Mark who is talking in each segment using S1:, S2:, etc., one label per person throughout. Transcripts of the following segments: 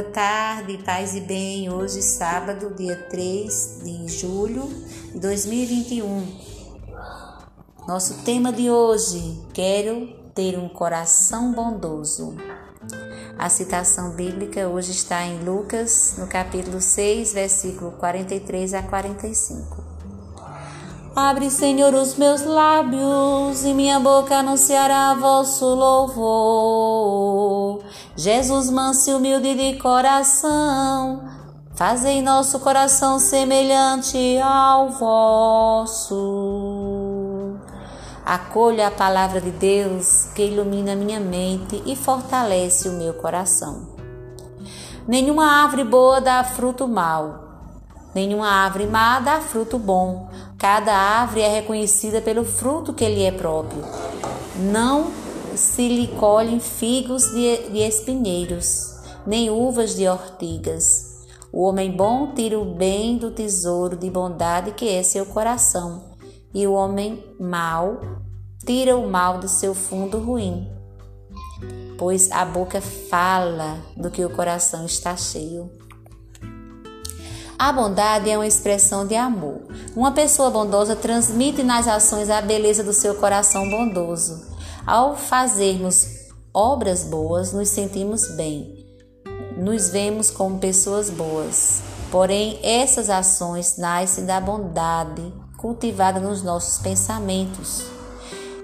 S1: boa tarde, paz e bem. Hoje, sábado, dia 3 de julho de 2021. Nosso tema de hoje: Quero ter um coração bondoso. A citação bíblica hoje está em Lucas, no capítulo 6, versículo 43 a 45. Abre, Senhor, os meus lábios e minha boca anunciará vosso louvor. Jesus, manso e humilde de coração, fazei nosso coração semelhante ao vosso. Acolha a palavra de Deus que ilumina minha mente e fortalece o meu coração. Nenhuma árvore boa dá fruto mau Nenhuma árvore má dá fruto bom. Cada árvore é reconhecida pelo fruto que lhe é próprio. Não se lhe colhem figos de, espinheiros, nem uvas de ortigas. O homem bom tira o bem do tesouro de bondade que é seu coração, e o homem mau tira o mal do seu fundo ruim. Pois a boca fala do que o coração está cheio. A bondade é uma expressão de amor. Uma pessoa bondosa transmite nas ações a beleza do seu coração bondoso. Ao fazermos obras boas, nos sentimos bem, nos vemos como pessoas boas. Porém, essas ações nascem da bondade cultivada nos nossos pensamentos.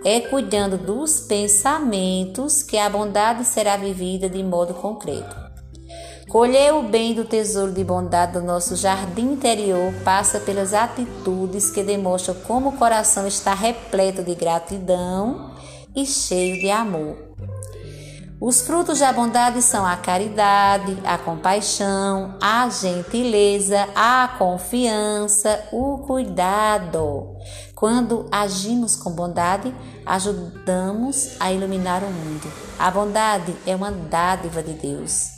S1: É cuidando dos pensamentos que a bondade será vivida de modo concreto. Colher o bem do tesouro de bondade do nosso jardim interior passa pelas atitudes que demonstram como o coração está repleto de gratidão e cheio de amor. Os frutos da bondade são a caridade, a compaixão, a gentileza, a confiança, o cuidado. Quando agimos com bondade, ajudamos a iluminar o mundo. A bondade é uma dádiva de Deus.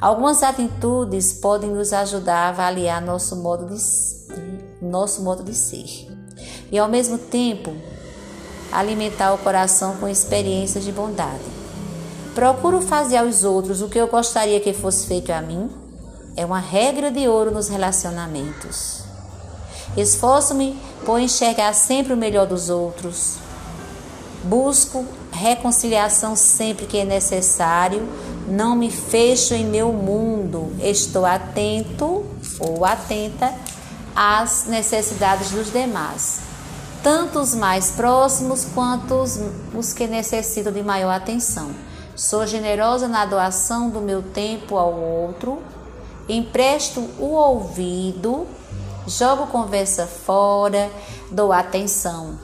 S1: Algumas atitudes podem nos ajudar a avaliar nosso modo de, nosso modo de ser e, ao mesmo tempo, alimentar o coração com experiências de bondade. Procuro fazer aos outros o que eu gostaria que fosse feito a mim. É uma regra de ouro nos relacionamentos. Esforço-me por enxergar sempre o melhor dos outros. Busco reconciliação sempre que é necessário não me fecho em meu mundo, estou atento ou atenta às necessidades dos demais, tanto os mais próximos quanto os, os que necessitam de maior atenção. Sou generosa na doação do meu tempo ao outro, empresto o ouvido, jogo conversa fora, dou atenção.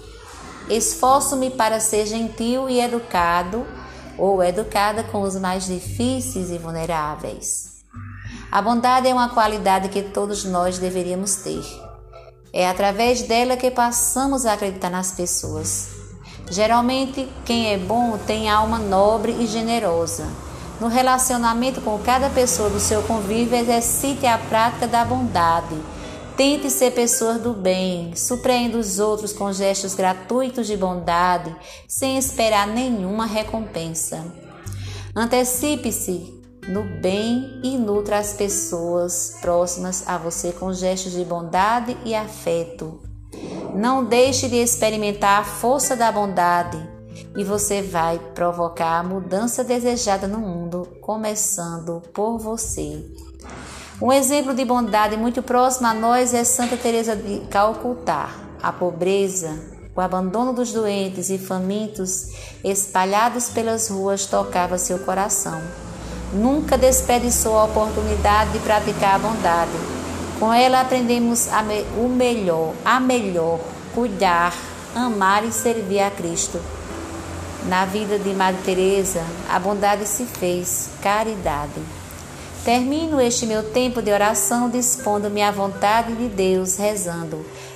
S1: Esforço-me para ser gentil e educado ou educada com os mais difíceis e vulneráveis. A bondade é uma qualidade que todos nós deveríamos ter. É através dela que passamos a acreditar nas pessoas. Geralmente, quem é bom tem alma nobre e generosa. No relacionamento com cada pessoa do seu convívio, exercite a prática da bondade Tente ser pessoa do bem, surpreenda os outros com gestos gratuitos de bondade, sem esperar nenhuma recompensa. Antecipe-se no bem e nutra as pessoas próximas a você com gestos de bondade e afeto. Não deixe de experimentar a força da bondade e você vai provocar a mudança desejada no mundo, começando por você. Um exemplo de bondade muito próximo a nós é Santa Teresa de Calcutá. A pobreza, o abandono dos doentes e famintos espalhados pelas ruas tocava seu coração. Nunca desperdiçou a oportunidade de praticar a bondade. Com ela aprendemos me o melhor, a melhor, cuidar, amar e servir a Cristo. Na vida de Madre Teresa, a bondade se fez caridade. Termino este meu tempo de oração dispondo-me à vontade de Deus, rezando: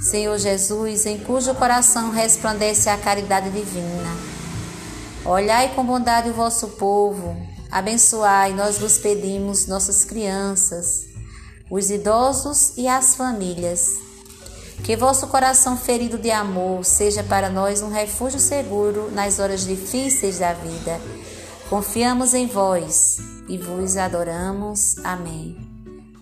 S1: Senhor Jesus, em cujo coração resplandece a caridade divina, olhai com bondade o vosso povo, abençoai, nós vos pedimos, nossas crianças, os idosos e as famílias. Que vosso coração ferido de amor seja para nós um refúgio seguro nas horas difíceis da vida. Confiamos em vós e vos adoramos. Amém.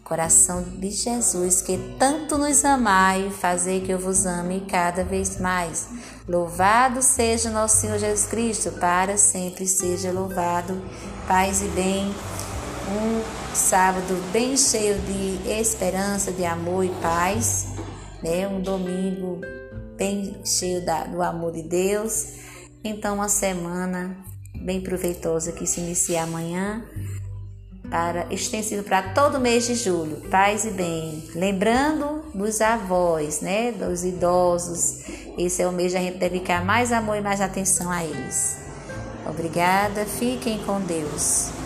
S1: Coração de Jesus, que tanto nos amai, fazer que eu vos ame cada vez mais. Louvado seja nosso Senhor Jesus Cristo, para sempre seja louvado. Paz e bem. Um sábado bem cheio de esperança, de amor e paz, né? Um domingo bem cheio da, do amor de Deus. Então, uma semana bem proveitosa que se inicia amanhã para extensivo para todo mês de julho. Paz e bem. Lembrando dos avós, né, dos idosos. Esse é o mês que a gente dedicar mais amor e mais atenção a eles. Obrigada, fiquem com Deus.